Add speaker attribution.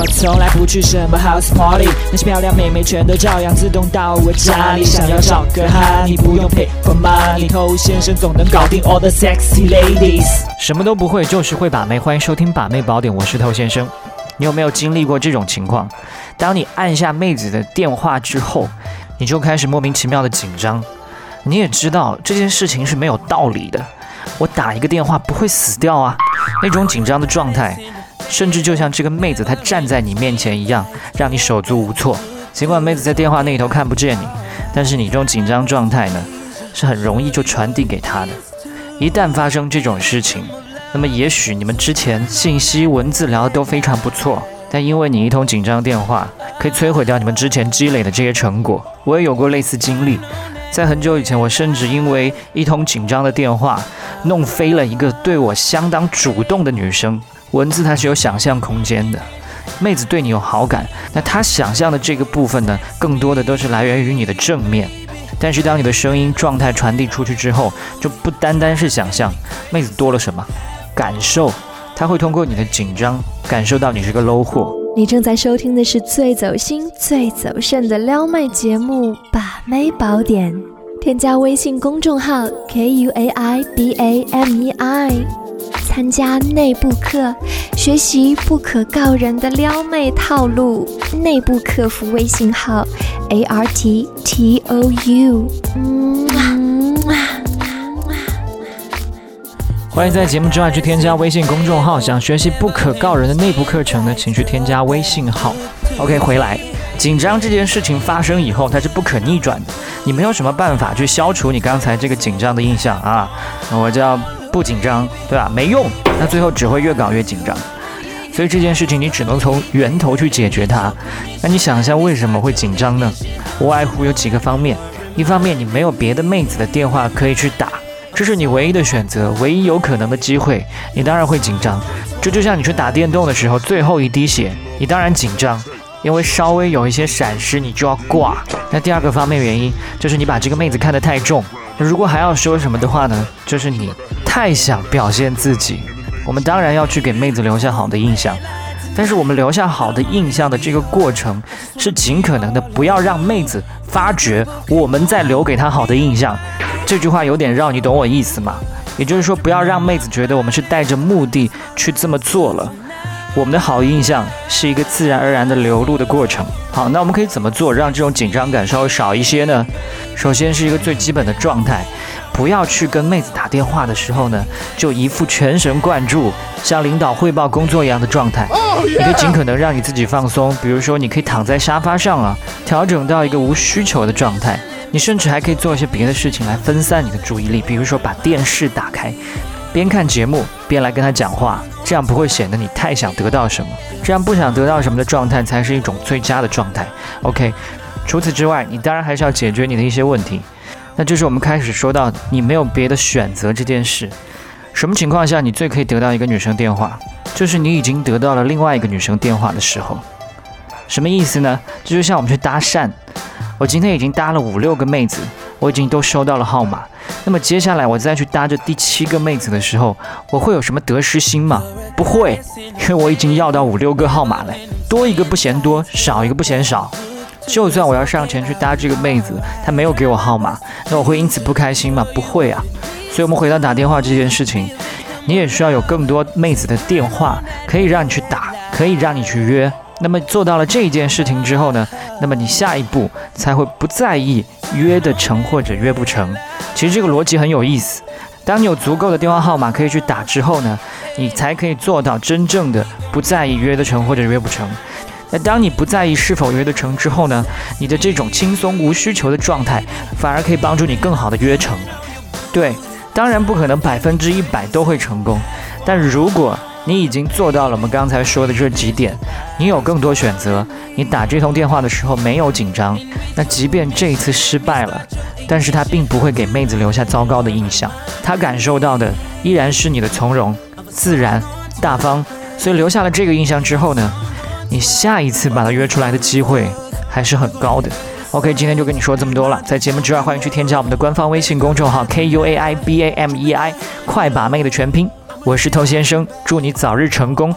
Speaker 1: 我从来不去什么 house party，那些漂亮妹妹全都照样自动到我家里。想要找个哈，你不用 pay for money，偷先生总能搞定 all the sexy ladies。
Speaker 2: 什么都不会，就是会把妹。欢迎收听把妹宝典，我是头先生。你有没有经历过这种情况？当你按下妹子的电话之后，你就开始莫名其妙的紧张。你也知道这件事情是没有道理的。我打一个电话不会死掉啊，那种紧张的状态，甚至就像这个妹子她站在你面前一样，让你手足无措。尽管妹子在电话那头看不见你，但是你这种紧张状态呢，是很容易就传递给她的。一旦发生这种事情，那么也许你们之前信息文字聊的都非常不错，但因为你一通紧张电话，可以摧毁掉你们之前积累的这些成果。我也有过类似经历，在很久以前，我甚至因为一通紧张的电话，弄飞了一个对我相当主动的女生。文字它是有想象空间的，妹子对你有好感，那她想象的这个部分呢，更多的都是来源于你的正面。但是当你的声音状态传递出去之后，就不单单是想象，妹子多了什么感受，她会通过你的紧张感受到你是个 low 货。
Speaker 3: 你正在收听的是最走心、最走肾的撩妹节目《把妹宝典》，添加微信公众号 k u a i b a m e i，参加内部课，学习不可告人的撩妹套路。内部客服微信号 a r t t o u。
Speaker 2: 欢迎在节目之外去添加微信公众号，想学习不可告人的内部课程呢，请去添加微信号。OK，回来，紧张这件事情发生以后，它是不可逆转的，你没有什么办法去消除你刚才这个紧张的印象啊。我叫不紧张，对吧？没用，那最后只会越搞越紧张。所以这件事情你只能从源头去解决它。那你想一下为什么会紧张呢？无外乎有几个方面，一方面你没有别的妹子的电话可以去打。这是你唯一的选择，唯一有可能的机会，你当然会紧张。这就像你去打电动的时候，最后一滴血，你当然紧张，因为稍微有一些闪失，你就要挂。那第二个方面原因，就是你把这个妹子看得太重。如果还要说什么的话呢，就是你太想表现自己。我们当然要去给妹子留下好的印象，但是我们留下好的印象的这个过程，是尽可能的不要让妹子发觉我们在留给她好的印象。这句话有点绕，你懂我意思吗？也就是说，不要让妹子觉得我们是带着目的去这么做了。我们的好印象是一个自然而然的流露的过程。好，那我们可以怎么做，让这种紧张感稍微少一些呢？首先是一个最基本的状态，不要去跟妹子打电话的时候呢，就一副全神贯注，向领导汇报工作一样的状态。你可以尽可能让你自己放松，比如说你可以躺在沙发上啊，调整到一个无需求的状态。你甚至还可以做一些别的事情来分散你的注意力，比如说把电视打开，边看节目边来跟他讲话，这样不会显得你太想得到什么，这样不想得到什么的状态才是一种最佳的状态。OK，除此之外，你当然还是要解决你的一些问题，那就是我们开始说到你没有别的选择这件事。什么情况下你最可以得到一个女生电话？就是你已经得到了另外一个女生电话的时候。什么意思呢？这就像我们去搭讪。我今天已经搭了五六个妹子，我已经都收到了号码。那么接下来我再去搭这第七个妹子的时候，我会有什么得失心吗？不会，因为我已经要到五六个号码了，多一个不嫌多，少一个不嫌少。就算我要上前去搭这个妹子，她没有给我号码，那我会因此不开心吗？不会啊。所以，我们回到打电话这件事情，你也需要有更多妹子的电话，可以让你去打，可以让你去约。那么做到了这一件事情之后呢？那么你下一步才会不在意约得成或者约不成。其实这个逻辑很有意思。当你有足够的电话号码可以去打之后呢，你才可以做到真正的不在意约得成或者约不成。那当你不在意是否约得成之后呢，你的这种轻松无需求的状态，反而可以帮助你更好的约成。对，当然不可能百分之一百都会成功，但如果你已经做到了我们刚才说的这几点，你有更多选择。你打这通电话的时候没有紧张，那即便这一次失败了，但是他并不会给妹子留下糟糕的印象，他感受到的依然是你的从容、自然、大方。所以留下了这个印象之后呢，你下一次把他约出来的机会还是很高的。OK，今天就跟你说这么多了。在节目之外，欢迎去添加我们的官方微信公众号 K U A I B A M E I，快把妹的全拼。我是头先生，祝你早日成功。